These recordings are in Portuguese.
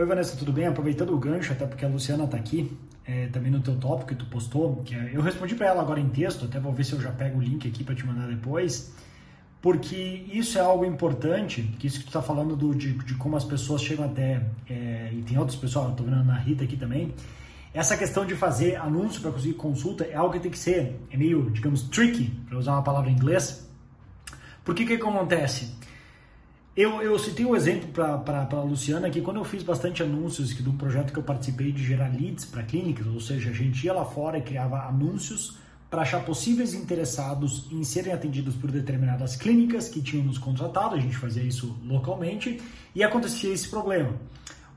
Oi Vanessa, tudo bem? Aproveitando o gancho, até porque a Luciana está aqui, é, também no teu tópico que tu postou, que é, eu respondi para ela agora em texto, até vou ver se eu já pego o link aqui para te mandar depois, porque isso é algo importante, que isso que tu está falando do, de, de, como as pessoas chegam até, é, e tem outras pessoas, estou vendo a Rita aqui também, essa questão de fazer anúncio para conseguir consulta é algo que tem que ser, é meio, digamos, tricky, para usar uma palavra em inglês, porque que, que acontece? Eu, eu citei um exemplo para a Luciana que quando eu fiz bastante anúncios de um projeto que eu participei de gerar leads para clínicas, ou seja, a gente ia lá fora e criava anúncios para achar possíveis interessados em serem atendidos por determinadas clínicas que tinham nos contratado, a gente fazia isso localmente e acontecia esse problema.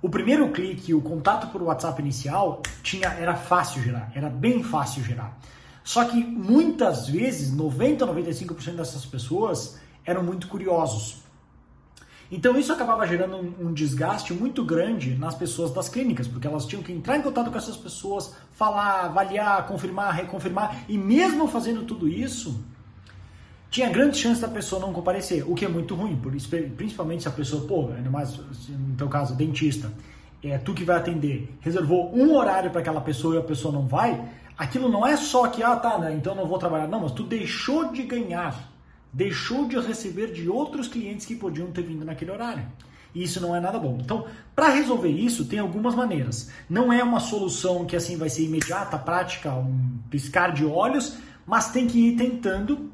O primeiro clique, o contato por WhatsApp inicial, tinha era fácil gerar, era bem fácil gerar. Só que muitas vezes, 90 95% dessas pessoas eram muito curiosos. Então isso acabava gerando um, um, desgaste muito grande nas pessoas das clínicas, porque elas tinham que entrar em contato com essas pessoas, falar, avaliar, confirmar, reconfirmar, e mesmo fazendo tudo isso, tinha grande chance da pessoa não comparecer, o que é muito ruim, por isso, principalmente se a pessoa, pô, ainda mais no teu caso, dentista, é tu que vai atender, reservou um horário para aquela pessoa e a pessoa não vai, aquilo não é só que, ah tá, né, então não vou trabalhar, não, mas tu deixou de ganhar deixou de receber de outros clientes que podiam ter vindo naquele horário. E isso não é nada bom. Então, para resolver isso, tem algumas maneiras. Não é uma solução que assim vai ser imediata, prática, um piscar de olhos, mas tem que ir tentando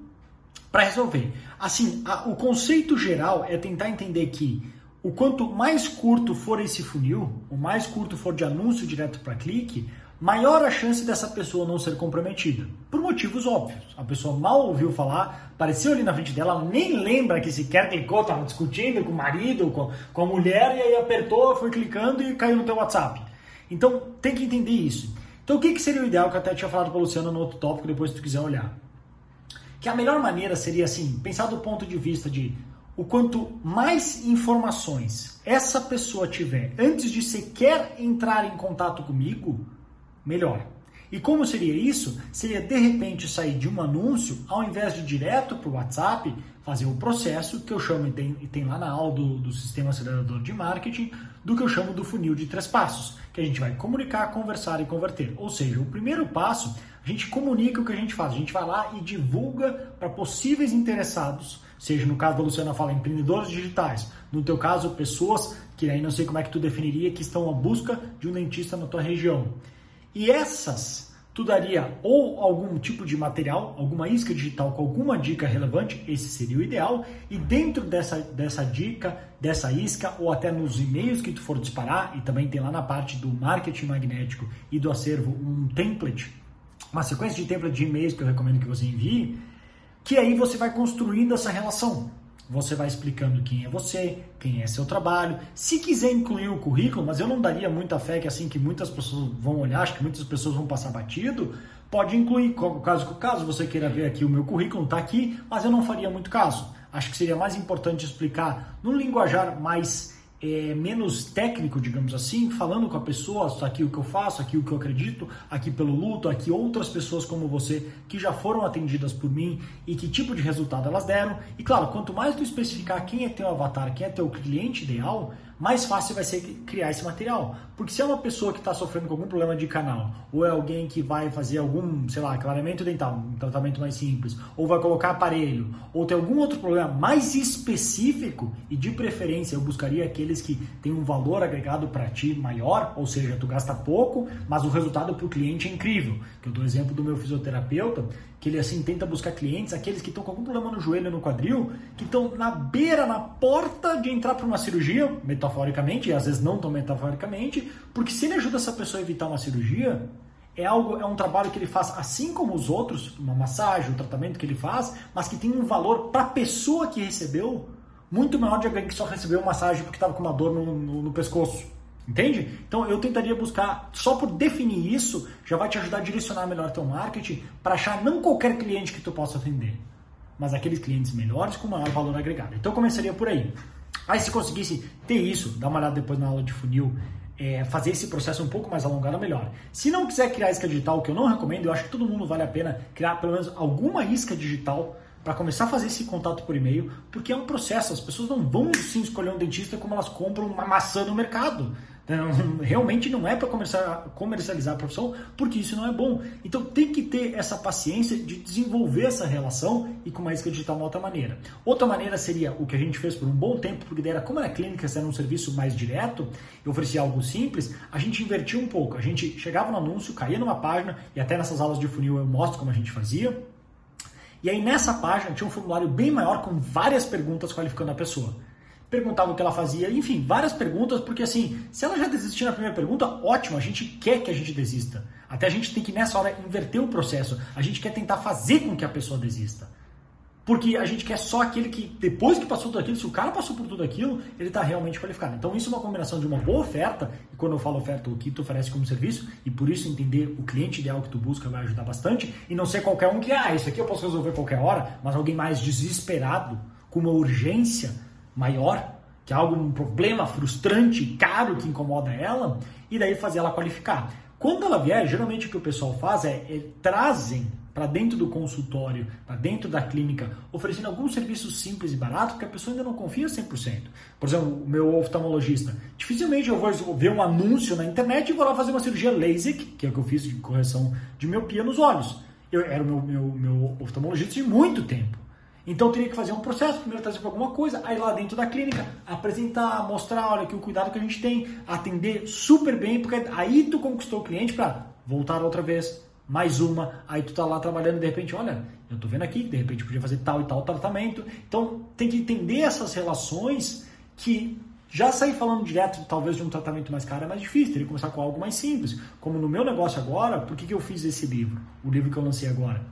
para resolver. Assim, a, o conceito geral é tentar entender que o quanto mais curto for esse funil, o mais curto for de anúncio direto para clique, maior a chance dessa pessoa não ser comprometida. Por motivos óbvios. A pessoa mal ouviu falar, apareceu ali na frente dela, nem lembra que sequer clicou, estava discutindo com o marido, com, com a mulher, e aí apertou, foi clicando e caiu no teu WhatsApp. Então tem que entender isso. Então o que, que seria o ideal, que eu até tinha falado para o Luciano no outro tópico, depois se tu quiser olhar. Que a melhor maneira seria assim, pensar do ponto de vista de o quanto mais informações essa pessoa tiver antes de sequer entrar em contato comigo, melhor. E como seria isso? Seria de repente sair de um anúncio, ao invés de direto para o WhatsApp, fazer o um processo que eu chamo, e tem, tem lá na aula do, do sistema acelerador de marketing, do que eu chamo do funil de três passos, que a gente vai comunicar, conversar e converter. Ou seja, o primeiro passo, a gente comunica o que a gente faz, a gente vai lá e divulga para possíveis interessados, seja no caso da Luciana fala empreendedores digitais, no teu caso pessoas que aí não sei como é que tu definiria que estão à busca de um dentista na tua região. E essas tu daria ou algum tipo de material, alguma isca digital com alguma dica relevante, esse seria o ideal, e dentro dessa, dessa dica, dessa isca, ou até nos e-mails que tu for disparar, e também tem lá na parte do marketing magnético e do acervo um template, uma sequência de templates de e-mails que eu recomendo que você envie, que aí você vai construindo essa relação. Você vai explicando quem é você, quem é seu trabalho. Se quiser incluir o currículo, mas eu não daria muita fé que assim que muitas pessoas vão olhar, acho que muitas pessoas vão passar batido, pode incluir. Caso caso você queira ver aqui o meu currículo, está aqui, mas eu não faria muito caso. Acho que seria mais importante explicar num linguajar mais é, menos técnico, digamos assim, falando com a pessoa, aqui o que eu faço, aqui o que eu acredito, aqui pelo luto, aqui outras pessoas como você que já foram atendidas por mim e que tipo de resultado elas deram. E claro, quanto mais tu especificar quem é teu avatar, quem é teu cliente ideal, mais fácil vai ser criar esse material. Porque se é uma pessoa que está sofrendo com algum problema de canal, ou é alguém que vai fazer algum, sei lá, clareamento dental, um tratamento mais simples, ou vai colocar aparelho, ou tem algum outro problema mais específico, e de preferência eu buscaria aqueles que têm um valor agregado para ti maior, ou seja, tu gasta pouco, mas o resultado para o cliente é incrível. Que eu dou exemplo do meu fisioterapeuta, que ele assim tenta buscar clientes, aqueles que estão com algum problema no joelho, no quadril, que estão na beira, na porta de entrar para uma cirurgia, metaforicamente, e às vezes não tão metaforicamente, porque se ele ajuda essa pessoa a evitar uma cirurgia, é algo, é um trabalho que ele faz assim como os outros, uma massagem, um tratamento que ele faz, mas que tem um valor para a pessoa que recebeu muito maior de alguém que só recebeu massagem porque estava com uma dor no, no, no pescoço. Entende? Então eu tentaria buscar, só por definir isso, já vai te ajudar a direcionar melhor teu marketing para achar não qualquer cliente que tu possa atender, mas aqueles clientes melhores com maior valor agregado. Então eu começaria por aí. Aí se conseguisse ter isso, dá uma olhada depois na aula de funil, é, fazer esse processo um pouco mais alongado, melhor. Se não quiser criar isca digital, que eu não recomendo, eu acho que todo mundo vale a pena criar pelo menos alguma isca digital para começar a fazer esse contato por e-mail, porque é um processo. As pessoas não vão sim escolher um dentista como elas compram uma maçã no mercado. Realmente não é para comercializar a profissão, porque isso não é bom. Então tem que ter essa paciência de desenvolver essa relação e com uma isca digital uma outra maneira. Outra maneira seria o que a gente fez por um bom tempo, porque era como era clínica, era um serviço mais direto, eu oferecia algo simples, a gente invertia um pouco. A gente chegava no anúncio, caía numa página, e até nessas aulas de funil eu mostro como a gente fazia. E aí nessa página tinha um formulário bem maior com várias perguntas qualificando a pessoa perguntava o que ela fazia, enfim, várias perguntas, porque assim, se ela já desistir na primeira pergunta, ótimo, a gente quer que a gente desista. Até a gente tem que nessa hora inverter o processo. A gente quer tentar fazer com que a pessoa desista. Porque a gente quer só aquele que, depois que passou tudo aquilo, se o cara passou por tudo aquilo, ele está realmente qualificado. Então, isso é uma combinação de uma boa oferta, e quando eu falo oferta, o que tu oferece como serviço, e por isso entender o cliente ideal que tu busca vai ajudar bastante, e não ser qualquer um que, ah, isso aqui eu posso resolver qualquer hora, mas alguém mais desesperado, com uma urgência, maior, que é algo, um problema frustrante, caro que incomoda ela, e daí fazer ela qualificar. Quando ela vier, geralmente o que o pessoal faz é, é trazem para dentro do consultório, para dentro da clínica, oferecendo alguns serviços simples e baratos, porque a pessoa ainda não confia 100%. Por exemplo, o meu oftalmologista, dificilmente eu vou ver um anúncio na internet e vou lá fazer uma cirurgia LASIK, que é o que eu fiz de correção de miopia nos olhos. Eu era o meu, meu, meu oftalmologista de muito tempo. Então teria que fazer um processo, primeiro trazer para alguma coisa, aí lá dentro da clínica, apresentar, mostrar, olha aqui o cuidado que a gente tem, atender super bem, porque aí tu conquistou o cliente para voltar outra vez, mais uma, aí tu tá lá trabalhando de repente, olha, eu tô vendo aqui, de repente podia fazer tal e tal tratamento. Então tem que entender essas relações que já sair falando direto, talvez, de um tratamento mais caro é mais difícil, teria que começar com algo mais simples. Como no meu negócio agora, por que, que eu fiz esse livro? O livro que eu lancei agora.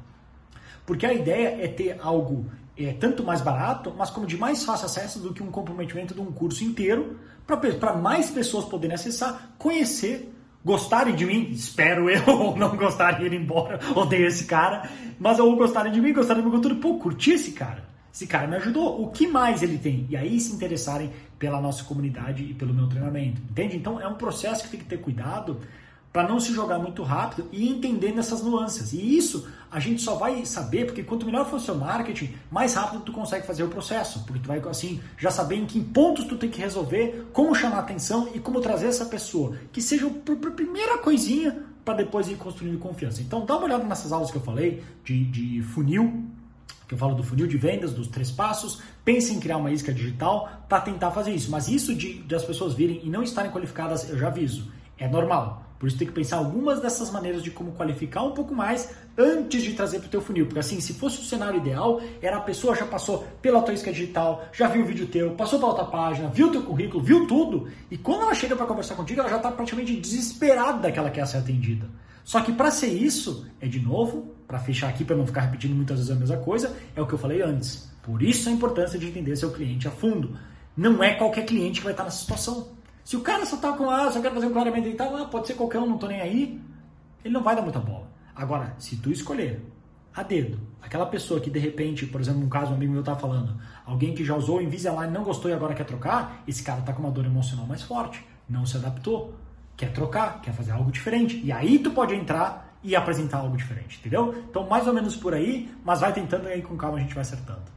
Porque a ideia é ter algo é tanto mais barato, mas como de mais fácil acesso do que um comprometimento de um curso inteiro, para mais pessoas poderem acessar, conhecer, gostarem de mim, espero eu, ou não gostarem de ir embora, odeio esse cara, mas ou gostarem de mim, gostarem do meu conteúdo, pô, curti esse cara. Esse cara me ajudou. O que mais ele tem? E aí se interessarem pela nossa comunidade e pelo meu treinamento. Entende? Então é um processo que tem que ter cuidado para não se jogar muito rápido e entendendo essas nuances. E isso a gente só vai saber porque quanto melhor for o seu marketing, mais rápido tu consegue fazer o processo, porque tu vai assim já saber em que pontos tu tem que resolver, como chamar atenção e como trazer essa pessoa, que seja a primeira coisinha para depois ir construindo confiança. Então dá uma olhada nessas aulas que eu falei de, de funil, que eu falo do funil de vendas, dos três passos, pense em criar uma isca digital para tentar fazer isso. Mas isso de, de as pessoas virem e não estarem qualificadas, eu já aviso, é normal. Por isso tem que pensar algumas dessas maneiras de como qualificar um pouco mais antes de trazer para o teu funil. Porque assim, se fosse o cenário ideal, era a pessoa já passou pela tua isca digital, já viu o vídeo teu, passou para outra página, viu o teu currículo, viu tudo. E quando ela chega para conversar contigo, ela já está praticamente desesperada que ela quer ser atendida. Só que para ser isso, é de novo, para fechar aqui, para não ficar repetindo muitas vezes a mesma coisa, é o que eu falei antes. Por isso a importância de entender seu cliente a fundo. Não é qualquer cliente que vai estar nessa situação. Se o cara só tá com, ah, só quer fazer um clareamento dental, ah, pode ser qualquer um, não tô nem aí, ele não vai dar muita bola. Agora, se tu escolher a dedo, aquela pessoa que de repente, por exemplo, um caso um amigo meu tá falando, alguém que já usou o Invisalign não gostou e agora quer trocar, esse cara tá com uma dor emocional mais forte, não se adaptou, quer trocar, quer fazer algo diferente. E aí tu pode entrar e apresentar algo diferente, entendeu? Então, mais ou menos por aí, mas vai tentando e aí com calma a gente vai acertando.